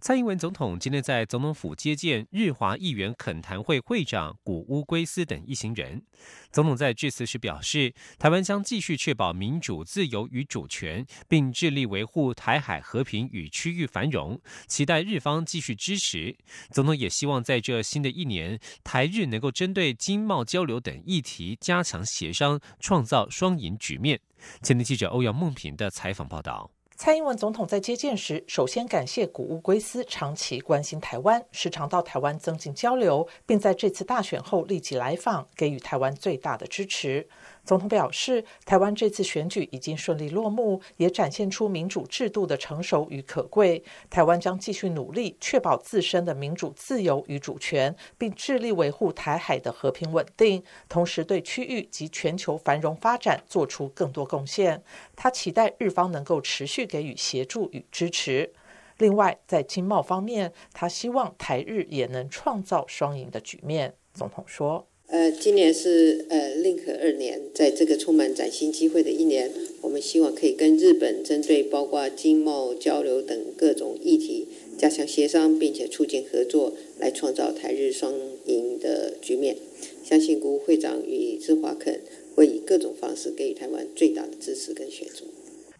蔡英文总统今天在总统府接见日华议员恳谈会会长古乌圭斯等一行人。总统在致辞时表示，台湾将继续确保民主、自由与主权，并致力维护台海和平与区域繁荣，期待日方继续支持。总统也希望在这新的一年，台日能够针对经贸交流等议题加强协商，创造双赢局面。前天记者欧阳梦平的采访报道。蔡英文总统在接见时，首先感谢古乌圭斯长期关心台湾，时常到台湾增进交流，并在这次大选后立即来访，给予台湾最大的支持。总统表示，台湾这次选举已经顺利落幕，也展现出民主制度的成熟与可贵。台湾将继续努力，确保自身的民主、自由与主权，并致力维护台海的和平稳定，同时对区域及全球繁荣发展做出更多贡献。他期待日方能够持续给予协助与支持。另外，在经贸方面，他希望台日也能创造双赢的局面。总统说。呃，今年是呃令和二年，在这个充满崭新机会的一年，我们希望可以跟日本针对包括经贸交流等各种议题加强协商，并且促进合作，来创造台日双赢的局面。相信国务会长与日华肯会以各种方式给予台湾最大的支持跟协助。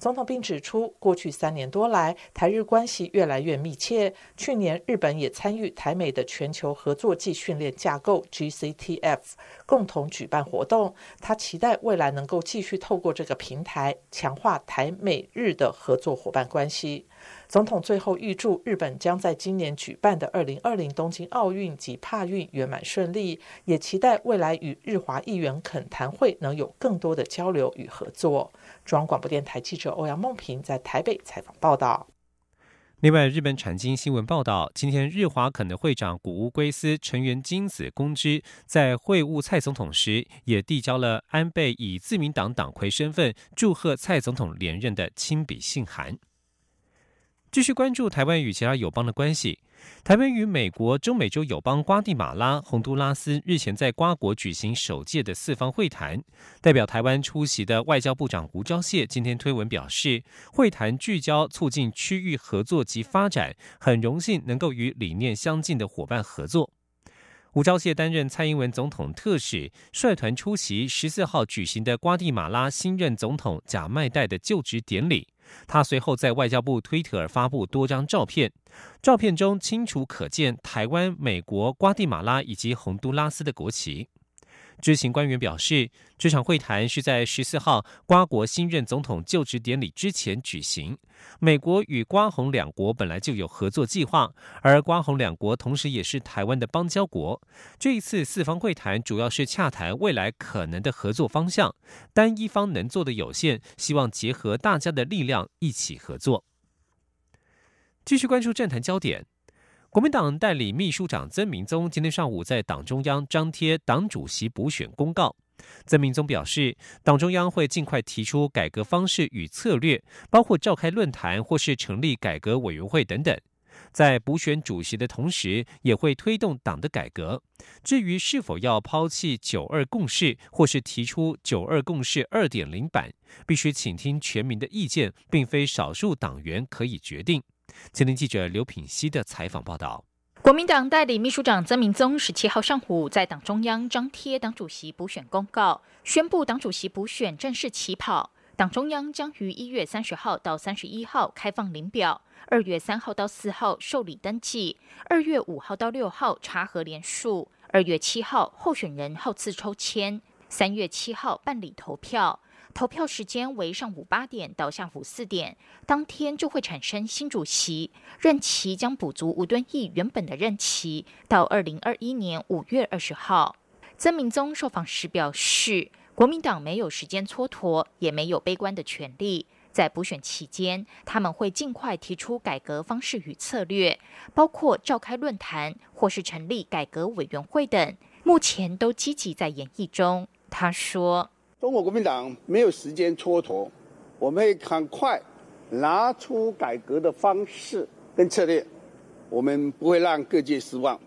总统并指出，过去三年多来，台日关系越来越密切。去年，日本也参与台美的全球合作暨训练架构 （GCTF），共同举办活动。他期待未来能够继续透过这个平台，强化台美日的合作伙伴关系。总统最后预祝日本将在今年举办的二零二零东京奥运及帕运圆满顺利，也期待未来与日华议员恳谈会能有更多的交流与合作。中央广播电台记者欧阳梦平在台北采访报道。另外，日本产经新闻报道，今天日华肯的会长古屋圭司成员金子公之在会晤蔡总统时，也递交了安倍以自民党党魁身份祝贺蔡总统连任的亲笔信函。继续关注台湾与其他友邦的关系。台湾与美国、中美洲友邦瓜地马拉、洪都拉斯日前在瓜国举行首届的四方会谈。代表台湾出席的外交部长吴钊燮今天推文表示，会谈聚焦促进区域合作及发展，很荣幸能够与理念相近的伙伴合作。吴钊燮担任蔡英文总统特使，率团出席十四号举行的瓜地马拉新任总统贾迈代的就职典礼。他随后在外交部推特发布多张照片，照片中清楚可见台湾、美国、瓜地马拉以及洪都拉斯的国旗。知情官员表示，这场会谈是在十四号瓜国新任总统就职典礼之前举行。美国与瓜红两国本来就有合作计划，而瓜红两国同时也是台湾的邦交国。这一次四方会谈主要是洽谈未来可能的合作方向，单一方能做的有限，希望结合大家的力量一起合作。继续关注政坛焦点。国民党代理秘书长曾明宗今天上午在党中央张贴党主席补选公告。曾明宗表示，党中央会尽快提出改革方式与策略，包括召开论坛或是成立改革委员会等等。在补选主席的同时，也会推动党的改革。至于是否要抛弃九二共识，或是提出九二共识二点零版，必须倾听全民的意见，并非少数党员可以决定。前天记者刘品熙的采访报道：国民党代理秘书长曾明宗十七号上午在党中央张贴党主席补选公告，宣布党主席补选正式起跑。党中央将于一月三十号到三十一号开放领表，二月三号到四号受理登记，二月五号到六号查核联署，二月七号候选人号次抽签，三月七号办理投票。投票时间为上午八点到下午四点，当天就会产生新主席，任期将补足吴敦义原本的任期，到二零二一年五月二十号。曾明宗受访时表示，国民党没有时间蹉跎，也没有悲观的权利。在补选期间，他们会尽快提出改革方式与策略，包括召开论坛或是成立改革委员会等，目前都积极在演绎中。他说：“中国国民党没有时间蹉跎，我们会很快拿出改革的方式跟策略，我们不会让各界失望，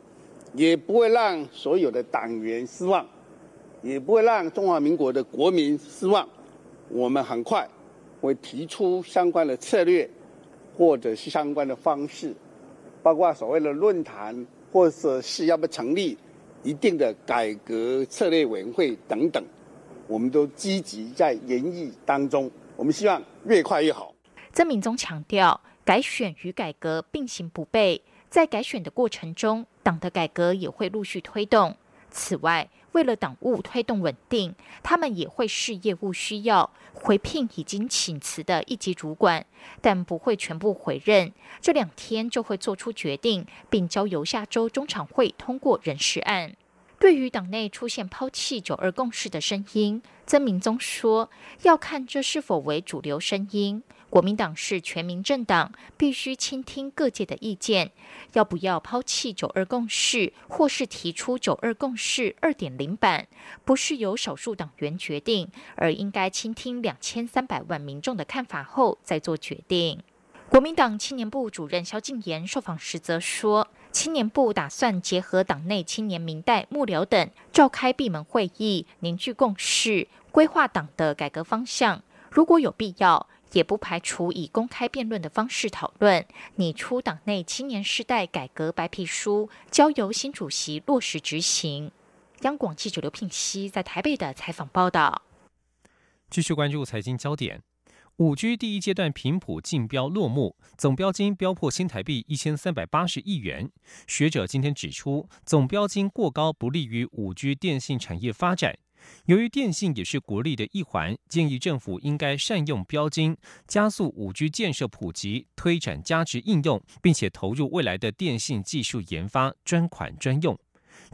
也不会让所有的党员失望，也不会让中华民国的国民失望。我们很快会提出相关的策略，或者是相关的方式，包括所谓的论坛，或者是要不成立。”一定的改革策略委员会等等，我们都积极在研议当中。我们希望越快越好。曾明宗强调，改选与改革并行不悖，在改选的过程中，党的改革也会陆续推动。此外，为了党务推动稳定，他们也会视业务需要回聘已经请辞的一级主管，但不会全部回任。这两天就会做出决定，并交由下周中常会通过人事案。对于党内出现抛弃九二共识的声音，曾明宗说，要看这是否为主流声音。国民党是全民政党，必须倾听各界的意见。要不要抛弃九二共识，或是提出九二共识二点零版，不是由少数党员决定，而应该倾听两千三百万民众的看法后再做决定。国民党青年部主任萧敬言受访时则说，青年部打算结合党内青年明代幕僚等，召开闭门会议，凝聚共识，规划党的改革方向。如果有必要。也不排除以公开辩论的方式讨论，拟出党内青年世代改革白皮书，交由新主席落实执行。央广记者刘聘熙在台北的采访报道。继续关注财经焦点，五 G 第一阶段频谱竞标落幕，总标金标破新台币一千三百八十亿元。学者今天指出，总标金过高不利于五 G 电信产业发展。由于电信也是国力的一环，建议政府应该善用标金，加速五 G 建设普及，推展价值应用，并且投入未来的电信技术研发，专款专用。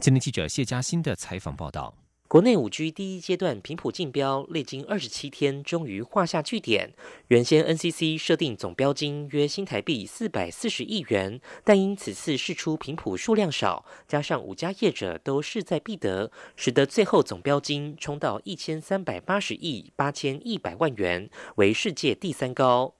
今天记者谢嘉欣的采访报道。国内五 G 第一阶段频谱竞标历经二十七天，终于画下句点。原先 NCC 设定总标金约新台币四百四十亿元，但因此次试出频谱数量少，加上五家业者都势在必得，使得最后总标金冲到一千三百八十亿八千一百万元，为世界第三高。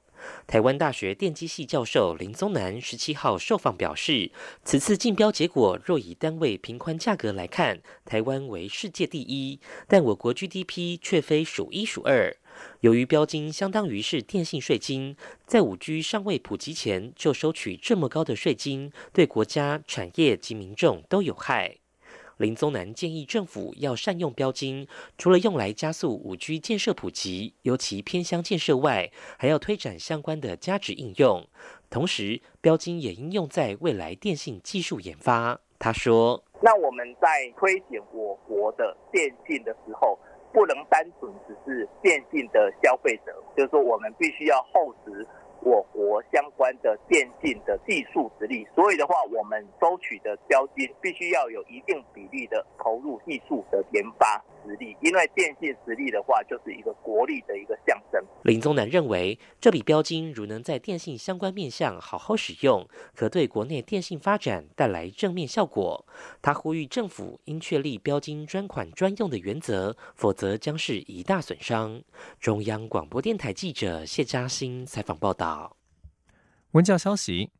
台湾大学电机系教授林宗南十七号受访表示，此次竞标结果若以单位平宽价格来看，台湾为世界第一，但我国 GDP 却非数一数二。由于标金相当于是电信税金，在五 G 尚未普及前就收取这么高的税金，对国家、产业及民众都有害。林宗南建议政府要善用标金，除了用来加速五 G 建设普及，尤其偏乡建设外，还要推展相关的价值应用。同时，标金也应用在未来电信技术研发。他说：“那我们在推行我国的电信的时候，不能单纯只是电信的消费者，就是说我们必须要厚植。”我国相关的电信的技术实力，所以的话，我们收取的标金必须要有一定比例的投入技术的研发实力，因为电信实力的话，就是一个国力的一个象征。林宗南认为，这笔标金如能在电信相关面向好好使用，可对国内电信发展带来正面效果。他呼吁政府应确立标金专款专用的原则，否则将是一大损伤。中央广播电台记者谢嘉欣采访报道。文教消息：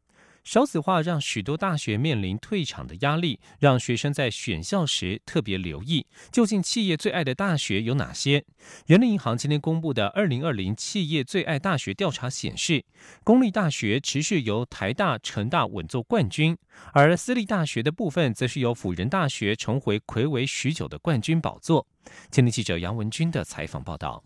少子化让许多大学面临退场的压力，让学生在选校时特别留意，究竟企业最爱的大学有哪些？人力银行今天公布的二零二零企业最爱大学调查显示，公立大学持续由台大、成大稳坐冠军，而私立大学的部分则是由辅仁大学重回魁违许久的冠军宝座。今天记者杨文军的采访报道。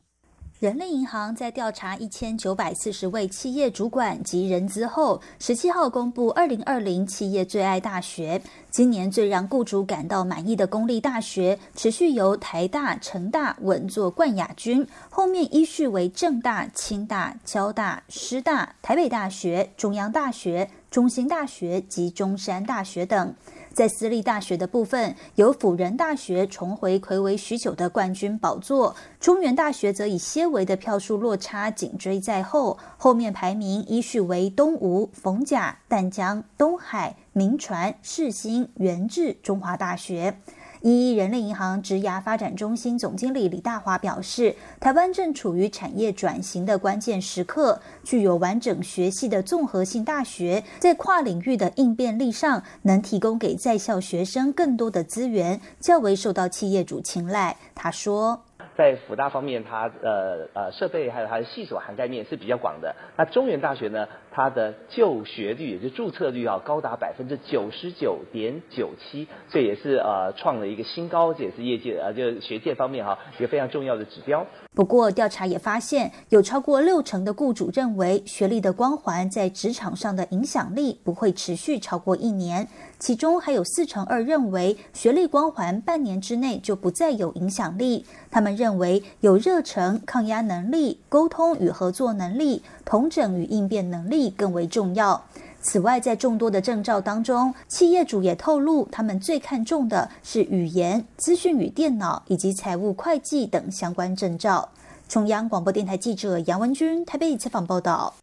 人力银行在调查一千九百四十位企业主管及人资后，十七号公布二零二零企业最爱大学。今年最让雇主感到满意的公立大学，持续由台大、成大稳坐冠亚军，后面依序为正大、清大、交大、师大、台北大学、中央大学、中兴大学及中山大学等。在私立大学的部分，由辅仁大学重回魁违许久的冠军宝座，中原大学则以些微的票数落差紧追在后，后面排名依序为东吴、逢甲、淡江、东海、明传、世新、元智、中华大学。一人类银行职涯发展中心总经理李大华表示，台湾正处于产业转型的关键时刻，具有完整学系的综合性大学，在跨领域的应变力上，能提供给在校学生更多的资源，较为受到企业主青睐。他说。在辅大方面，它呃呃设备还有它的系所涵盖面是比较广的。那中原大学呢，它的就学率也就注册率啊高达百分之九十九点九七，这也是呃创了一个新高，这也是业界呃就学界方面哈一个非常重要的指标。不过调查也发现，有超过六成的雇主认为学历的光环在职场上的影响力不会持续超过一年。其中还有四成二认为学历光环半年之内就不再有影响力。他们认为有热忱、抗压能力、沟通与合作能力、同整与应变能力更为重要。此外，在众多的证照当中，企业主也透露，他们最看重的是语言、资讯与电脑以及财务会计等相关证照。中央广播电台记者杨文君台北采访报道。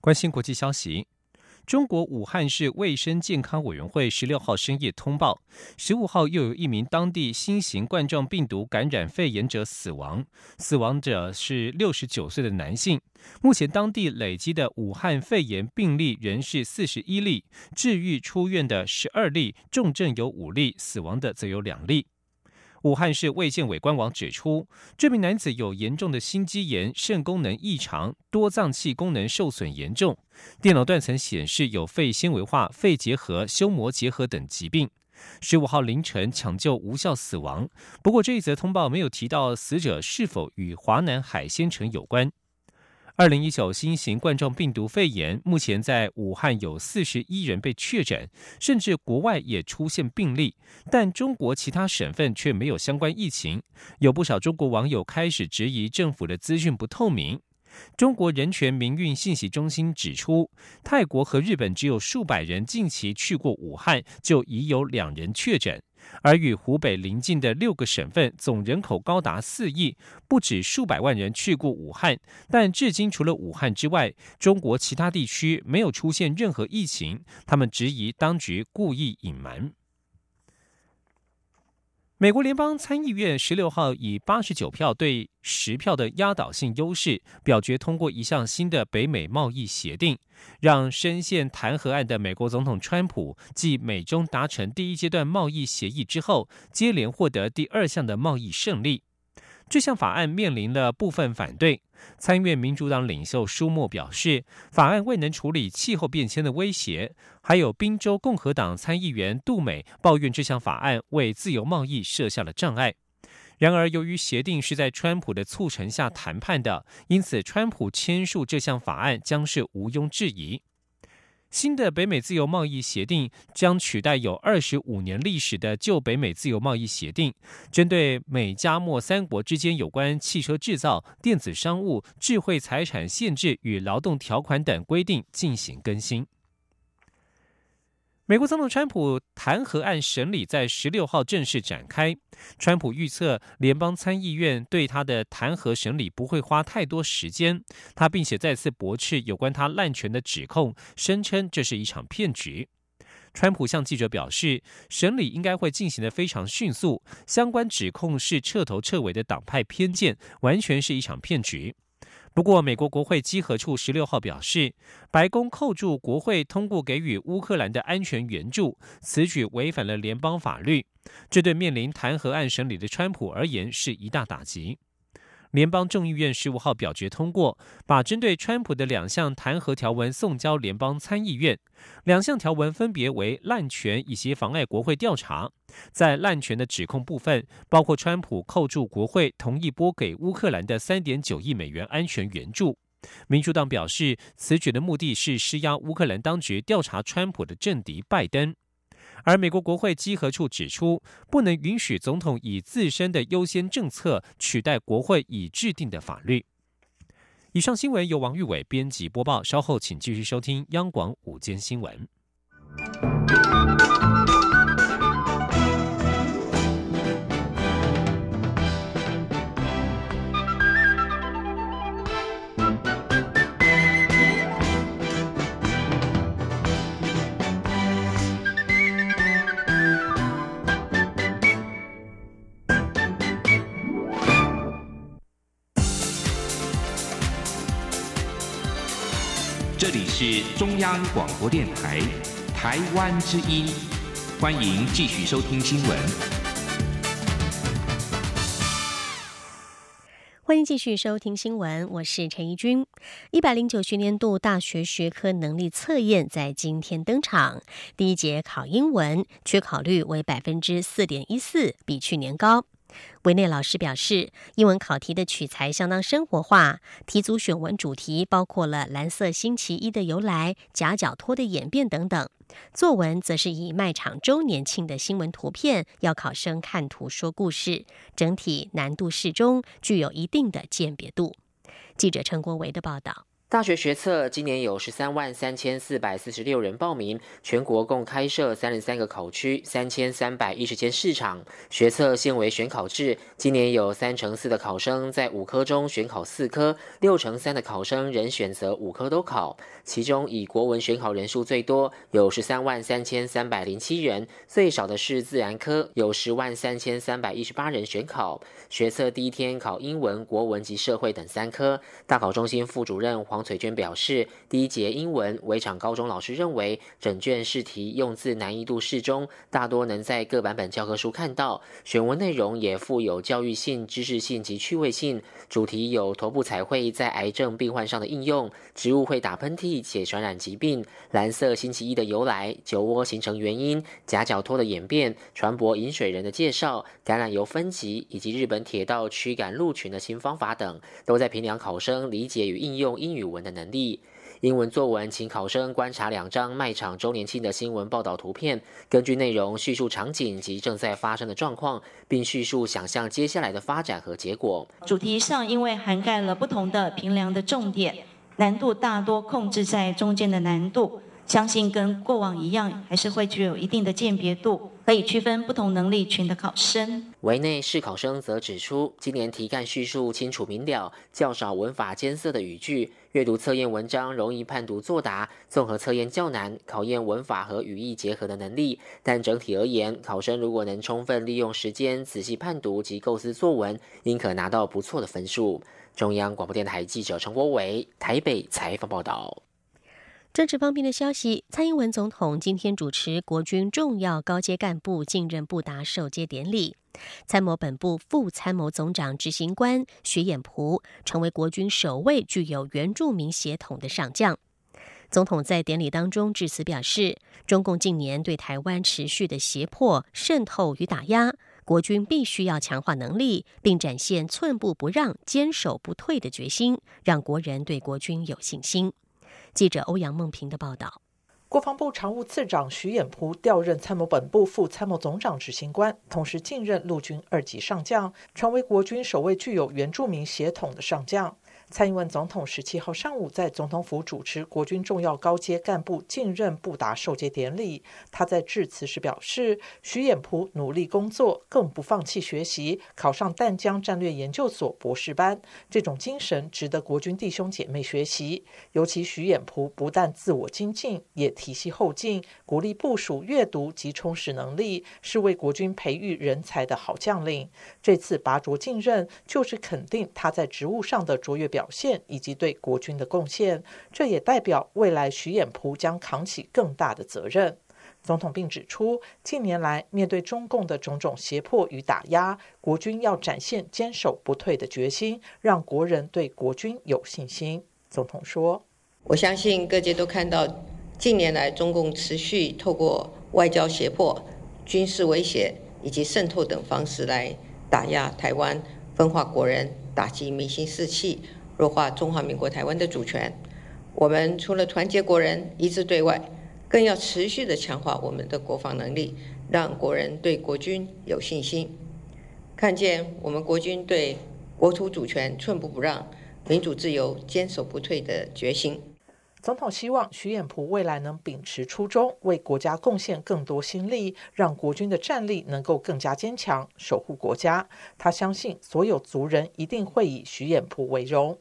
关心国际消息。中国武汉市卫生健康委员会十六号深夜通报，十五号又有一名当地新型冠状病毒感染肺炎者死亡，死亡者是六十九岁的男性。目前当地累积的武汉肺炎病例仍是四十一例，治愈出院的十二例，重症有五例，死亡的则有两例。武汉市卫健委官网指出，这名男子有严重的心肌炎、肾功能异常、多脏器功能受损严重，电脑断层显示有肺纤维化、肺结核、胸膜结核等疾病。十五号凌晨抢救无效死亡。不过这一则通报没有提到死者是否与华南海鲜城有关。二零一九新型冠状病毒肺炎目前在武汉有四十一人被确诊，甚至国外也出现病例，但中国其他省份却没有相关疫情。有不少中国网友开始质疑政府的资讯不透明。中国人权民运信息中心指出，泰国和日本只有数百人近期去过武汉，就已有两人确诊。而与湖北邻近的六个省份总人口高达四亿，不止数百万人去过武汉，但至今除了武汉之外，中国其他地区没有出现任何疫情。他们质疑当局故意隐瞒。美国联邦参议院十六号以八十九票对十票的压倒性优势，表决通过一项新的北美贸易协定，让深陷弹劾案的美国总统川普继美中达成第一阶段贸易协议之后，接连获得第二项的贸易胜利。这项法案面临了部分反对。参议院民主党领袖舒默表示，法案未能处理气候变迁的威胁。还有宾州共和党参议员杜美抱怨这项法案为自由贸易设下了障碍。然而，由于协定是在川普的促成下谈判的，因此川普签署这项法案将是毋庸置疑。新的北美自由贸易协定将取代有二十五年历史的旧北美自由贸易协定，针对美加墨三国之间有关汽车制造、电子商务、智慧财产限制与劳动条款等规定进行更新。美国总统川普弹劾案审理在十六号正式展开。川普预测联邦参议院对他的弹劾审理不会花太多时间。他并且再次驳斥有关他滥权的指控，声称这是一场骗局。川普向记者表示，审理应该会进行的非常迅速。相关指控是彻头彻尾的党派偏见，完全是一场骗局。不过，美国国会稽核处十六号表示，白宫扣住国会通过给予乌克兰的安全援助，此举违反了联邦法律，这对面临弹劾案审理的川普而言是一大打击。联邦众议院十五号表决通过，把针对川普的两项弹劾条文送交联邦参议院。两项条文分别为滥权以及妨碍国会调查。在滥权的指控部分，包括川普扣住国会同意拨给乌克兰的三点九亿美元安全援助。民主党表示，此举的目的是施压乌克兰当局调查川普的政敌拜登。而美国国会稽核处指出，不能允许总统以自身的优先政策取代国会已制定的法律。以上新闻由王玉伟编辑播报，稍后请继续收听央广午间新闻。这里是中央广播电台台湾之音，欢迎继续收听新闻。欢迎继续收听新闻，我是陈怡君。一百零九学年度大学学科能力测验在今天登场，第一节考英文，缺考率为百分之四点一四，比去年高。维内老师表示，英文考题的取材相当生活化，题组选文主题包括了蓝色星期一的由来、夹脚拖的演变等等。作文则是以卖场周年庆的新闻图片，要考生看图说故事，整体难度适中，具有一定的鉴别度。记者陈国维的报道。大学学测今年有十三万三千四百四十六人报名，全国共开设三十三个考区，三千三百一十间市场。学测现为选考制，今年有三成四的考生在五科中选考四科，六成三的考生仍选择五科都考。其中以国文选考人数最多，有十三万三千三百零七人；最少的是自然科，有十万三千三百一十八人选考。学测第一天考英文、国文及社会等三科。大考中心副主任黄。翠娟表示，第一节英文，围场高中老师认为整卷试题用字难易度适中，大多能在各版本教科书看到。选文内容也富有教育性、知识性及趣味性。主题有头部彩绘在癌症病患上的应用，植物会打喷嚏且传染疾病，蓝色星期一的由来，酒窝形成原因，夹脚托的演变，船舶饮水人的介绍，橄榄油分级以及日本铁道驱赶鹿群的新方法等，都在评量考生理解与应用英语。文的能力，英文作文，请考生观察两张卖场周年庆的新闻报道图片，根据内容叙述场景及正在发生的状况，并叙述想象接下来的发展和结果。主题上因为涵盖了不同的评量的重点，难度大多控制在中间的难度。相信跟过往一样，还是会具有一定的鉴别度，可以区分不同能力群的考生。维内市考生则指出，今年题干叙述清楚明了，较少文法艰涩的语句，阅读测验文章容易判读作答，综合测验较难，考验文法和语义结合的能力。但整体而言，考生如果能充分利用时间，仔细判读及构思作文，应可拿到不错的分数。中央广播电台记者陈国伟台北采访报道。政治方面的消息，蔡英文总统今天主持国军重要高阶干部进任布达授接典礼。参谋本部副参谋总长执行官徐衍璞成为国军首位具有原住民血统的上将。总统在典礼当中致辞表示，中共近年对台湾持续的胁迫、渗透与打压，国军必须要强化能力，并展现寸步不让、坚守不退的决心，让国人对国军有信心。记者欧阳梦平的报道：国防部常务次长徐衍璞调任参谋本部副参谋总长执行官，同时晋任陆军二级上将，成为国军首位具有原住民血统的上将。蔡英文总统十七号上午在总统府主持国军重要高阶干部进任布达授接典礼。他在致辞时表示，徐衍璞努力工作，更不放弃学习，考上淡江战略研究所博士班，这种精神值得国军弟兄姐妹学习。尤其徐衍璞不但自我精进，也提携后进，鼓励部署阅读及充实能力，是为国军培育人才的好将领。这次拔擢进任，就是肯定他在职务上的卓越表。表现以及对国军的贡献，这也代表未来徐衍璞将扛起更大的责任。总统并指出，近年来面对中共的种种胁迫与打压，国军要展现坚守不退的决心，让国人对国军有信心。总统说：“我相信各界都看到，近年来中共持续透过外交胁迫、军事威胁以及渗透等方式来打压台湾，分化国人，打击民心士气。”弱化中华民国台湾的主权，我们除了团结国人、一致对外，更要持续的强化我们的国防能力，让国人对国军有信心，看见我们国军对国土主权寸步不让、民主自由坚守不退的决心。总统希望徐衍璞未来能秉持初衷，为国家贡献更多心力，让国军的战力能够更加坚强，守护国家。他相信所有族人一定会以徐衍璞为荣。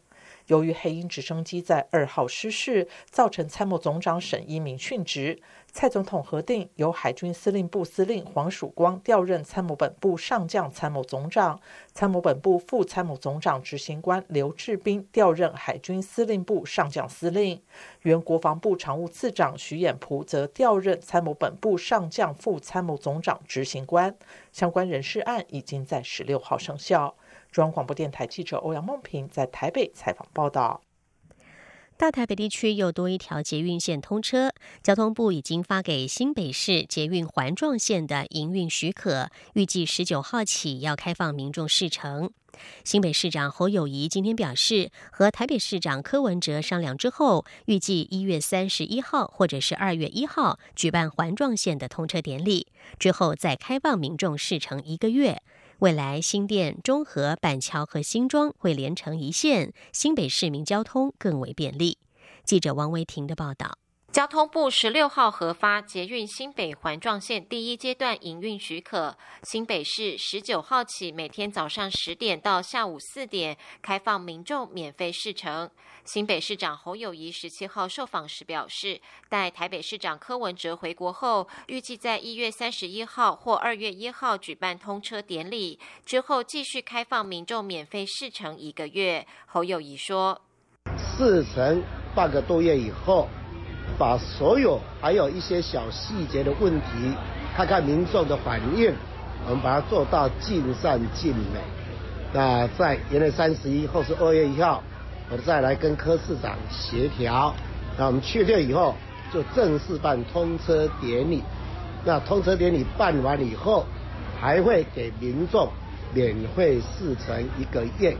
由于黑鹰直升机在二号失事，造成参谋总长沈一鸣殉职。蔡总统核定由海军司令部司令黄曙光调任参谋本部上将参谋总长，参谋本部副参谋总长执行官刘志斌调任海军司令部上将司令，原国防部常务次长徐衍璞则调任参谋本部上将副参谋总长执行官。相关人事案已经在十六号生效。中央广播电台记者欧阳梦平在台北采访报道。大台北地区又多一条捷运线通车，交通部已经发给新北市捷运环状线的营运许可，预计十九号起要开放民众试乘。新北市长侯友谊今天表示，和台北市长柯文哲商量之后，预计一月三十一号或者是二月一号举办环状线的通车典礼，之后再开放民众试乘一个月。未来新店、中和、板桥和新庄会连成一线，新北市民交通更为便利。记者王维婷的报道。交通部十六号核发捷运新北环状线第一阶段营运许可，新北市十九号起每天早上十点到下午四点开放民众免费试乘。新北市长侯友谊十七号受访时表示，待台北市长柯文哲回国后，预计在一月三十一号或二月一号举办通车典礼，之后继续开放民众免费试乘一个月。侯友谊说：“试乘半个多月以后。”把所有还有一些小细节的问题，看看民众的反应，我们把它做到尽善尽美。那在元月三十一或是二月一号，我再来跟柯市长协调。那我们确定以后，就正式办通车典礼。那通车典礼办完以后，还会给民众免费试乘一个月。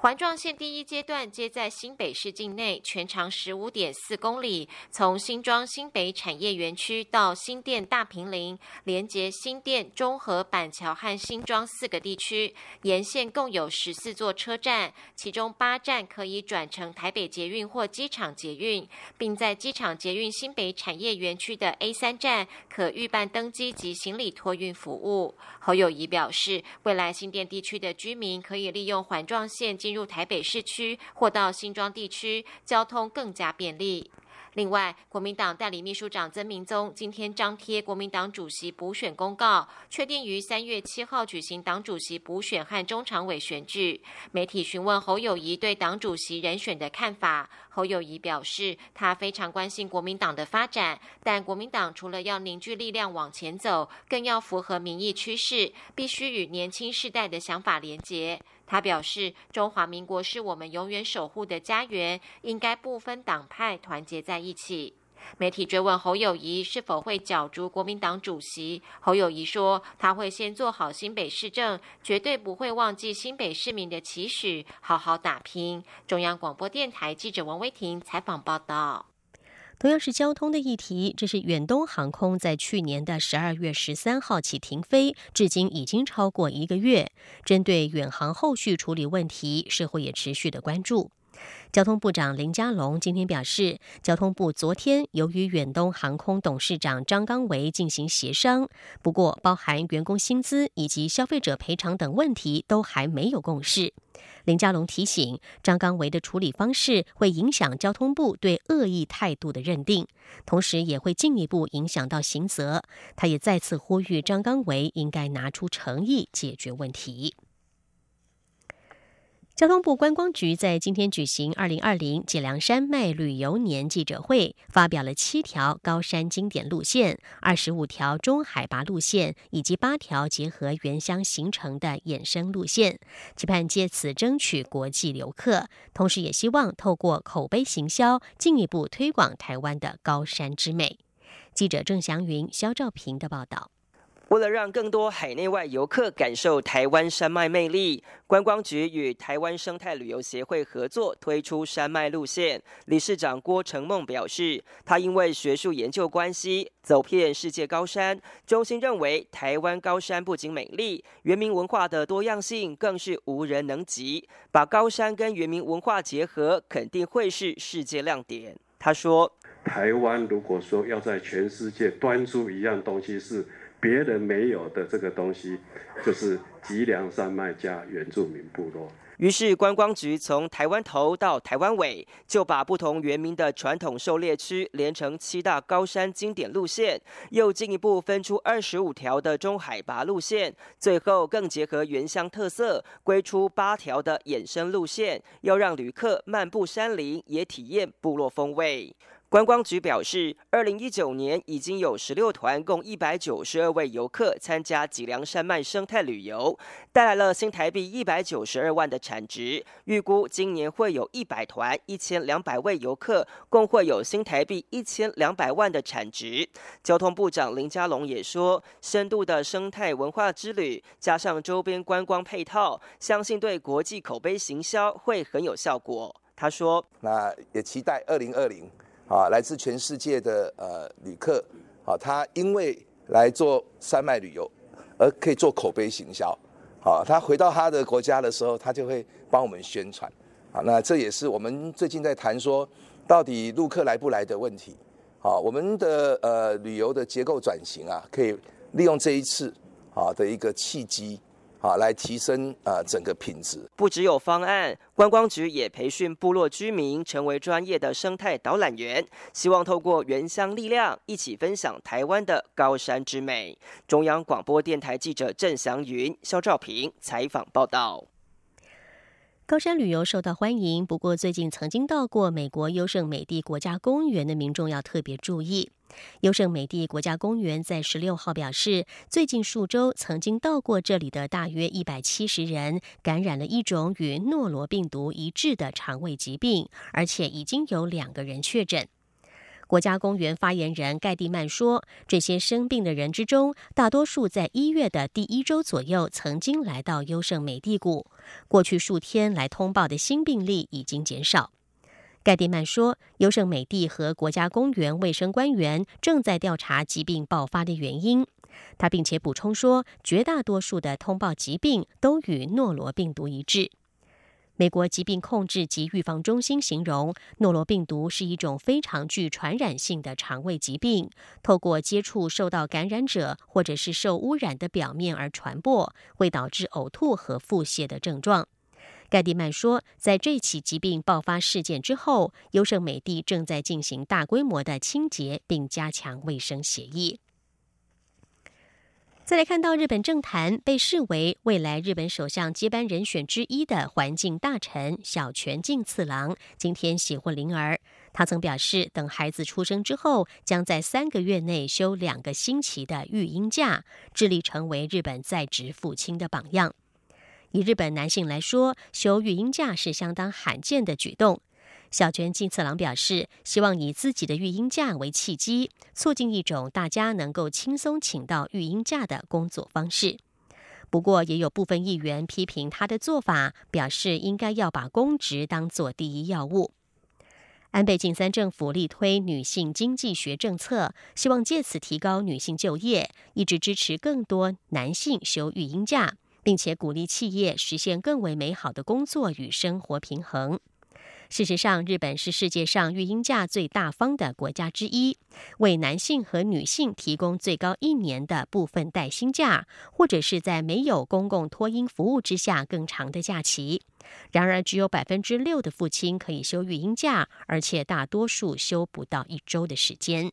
环状线第一阶段接在新北市境内，全长十五点四公里，从新庄新北产业园区到新店大平林，连接新店、中和、板桥和新庄四个地区。沿线共有十四座车站，其中八站可以转乘台北捷运或机场捷运，并在机场捷运新北产业园区的 A 三站可预办登机及行李托运服务。侯友谊表示，未来新店地区的居民可以利用环状线进进入台北市区或到新庄地区，交通更加便利。另外，国民党代理秘书长曾明宗今天张贴国民党主席补选公告，确定于三月七号举行党主席补选和中常委选举。媒体询问侯友谊对党主席人选的看法，侯友谊表示，他非常关心国民党的发展，但国民党除了要凝聚力量往前走，更要符合民意趋势，必须与年轻世代的想法连结。他表示，中华民国是我们永远守护的家园，应该不分党派团结在一起。媒体追问侯友谊是否会角逐国民党主席，侯友谊说，他会先做好新北市政，绝对不会忘记新北市民的期许，好好打拼。中央广播电台记者王威婷采访报道。同样是交通的议题，这是远东航空在去年的十二月十三号起停飞，至今已经超过一个月。针对远航后续处理问题，社会也持续的关注。交通部长林佳龙今天表示，交通部昨天由于远东航空董事长张刚维进行协商，不过包含员工薪资以及消费者赔偿等问题都还没有共识。林佳龙提醒，张刚维的处理方式会影响交通部对恶意态度的认定，同时也会进一步影响到刑责。他也再次呼吁张刚维应该拿出诚意解决问题。交通部观光局在今天举行二零二零解良山脉旅游年记者会，发表了七条高山经典路线、二十五条中海拔路线以及八条结合原乡形成的衍生路线，期盼借此争取国际游客，同时也希望透过口碑行销，进一步推广台湾的高山之美。记者郑祥云、肖兆平的报道。为了让更多海内外游客感受台湾山脉魅力，观光局与台湾生态旅游协会合作推出山脉路线。理事长郭成梦表示，他因为学术研究关系，走遍世界高山，衷心认为台湾高山不仅美丽，原民文化的多样性更是无人能及。把高山跟原民文化结合，肯定会是世界亮点。他说：“台湾如果说要在全世界端出一样东西是。”别人没有的这个东西，就是吉良山脉加原住民部落。于是观光局从台湾头到台湾尾，就把不同原名的传统狩猎区连成七大高山经典路线，又进一步分出二十五条的中海拔路线，最后更结合原乡特色，归出八条的衍生路线，要让旅客漫步山林，也体验部落风味。观光局表示，二零一九年已经有十六团，共一百九十二位游客参加脊梁山脉生态旅游，带来了新台币一百九十二万的产值。预估今年会有一百团，一千两百位游客，共会有新台币一千两百万的产值。交通部长林佳龙也说，深度的生态文化之旅，加上周边观光配套，相信对国际口碑行销会很有效果。他说：“那也期待二零二零。”啊，来自全世界的呃旅客，啊，他因为来做山脉旅游，而可以做口碑行销，好，他回到他的国家的时候，他就会帮我们宣传，啊，那这也是我们最近在谈说，到底陆客来不来的问题，好，我们的呃旅游的结构转型啊，可以利用这一次啊的一个契机。好，来提升啊整个品质。不只有方案，观光局也培训部落居民成为专业的生态导览员，希望透过原乡力量，一起分享台湾的高山之美。中央广播电台记者郑祥云、肖兆平采访报道。高山旅游受到欢迎，不过最近曾经到过美国优胜美地国家公园的民众要特别注意。优胜美地国家公园在十六号表示，最近数周曾经到过这里的大约一百七十人感染了一种与诺罗病毒一致的肠胃疾病，而且已经有两个人确诊。国家公园发言人盖蒂曼说：“这些生病的人之中，大多数在一月的第一周左右曾经来到优胜美地谷，过去数天来通报的新病例已经减少。”盖蒂曼说：“优胜美地和国家公园卫生官员正在调查疾病爆发的原因。”他并且补充说：“绝大多数的通报疾病都与诺罗病毒一致。”美国疾病控制及预防中心形容，诺罗病毒是一种非常具传染性的肠胃疾病，透过接触受到感染者或者是受污染的表面而传播，会导致呕吐和腹泻的症状。盖蒂曼说，在这起疾病爆发事件之后，优胜美地正在进行大规模的清洁，并加强卫生协议。再来看到日本政坛被视为未来日本首相接班人选之一的环境大臣小泉进次郎，今天喜获麟儿。他曾表示，等孩子出生之后，将在三个月内休两个星期的育婴假，致力成为日本在职父亲的榜样。以日本男性来说，休育婴假是相当罕见的举动。小泉进次郎表示，希望以自己的育婴假为契机，促进一种大家能够轻松请到育婴假的工作方式。不过，也有部分议员批评他的做法，表示应该要把公职当作第一要务。安倍晋三政府力推女性经济学政策，希望借此提高女性就业，一直支持更多男性休育婴假。并且鼓励企业实现更为美好的工作与生活平衡。事实上，日本是世界上育婴假最大方的国家之一，为男性和女性提供最高一年的部分带薪假，或者是在没有公共托婴服务之下更长的假期。然而，只有百分之六的父亲可以休育婴假，而且大多数休不到一周的时间。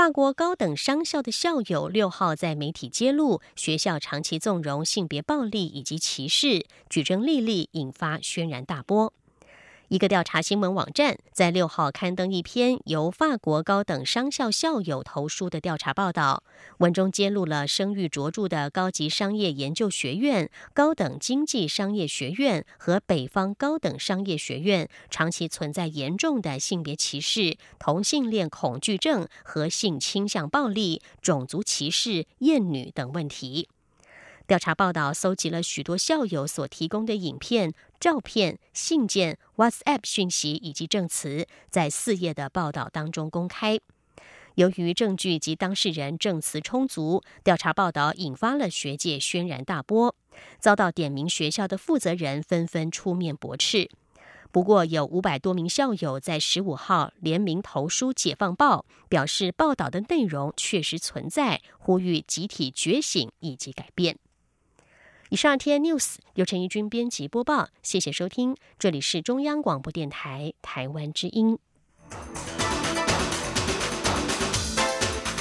法国高等商校的校友六号在媒体揭露，学校长期纵容性别暴力以及歧视，举证例例，引发轩然大波。一个调查新闻网站在六号刊登一篇由法国高等商校校友投书的调查报道，文中揭露了声誉卓著的高级商业研究学院、高等经济商业学院和北方高等商业学院长期存在严重的性别歧视、同性恋恐惧症和性倾向暴力、种族歧视、厌女等问题。调查报道搜集了许多校友所提供的影片、照片、信件、WhatsApp 讯息以及证词，在四页的报道当中公开。由于证据及当事人证词充足，调查报道引发了学界轩然大波，遭到点名学校的负责人纷纷出面驳斥。不过，有五百多名校友在十五号联名投书《解放报》，表示报道的内容确实存在，呼吁集体觉醒以及改变。以上天 N News 由陈怡君编辑播报，谢谢收听，这里是中央广播电台台湾之音。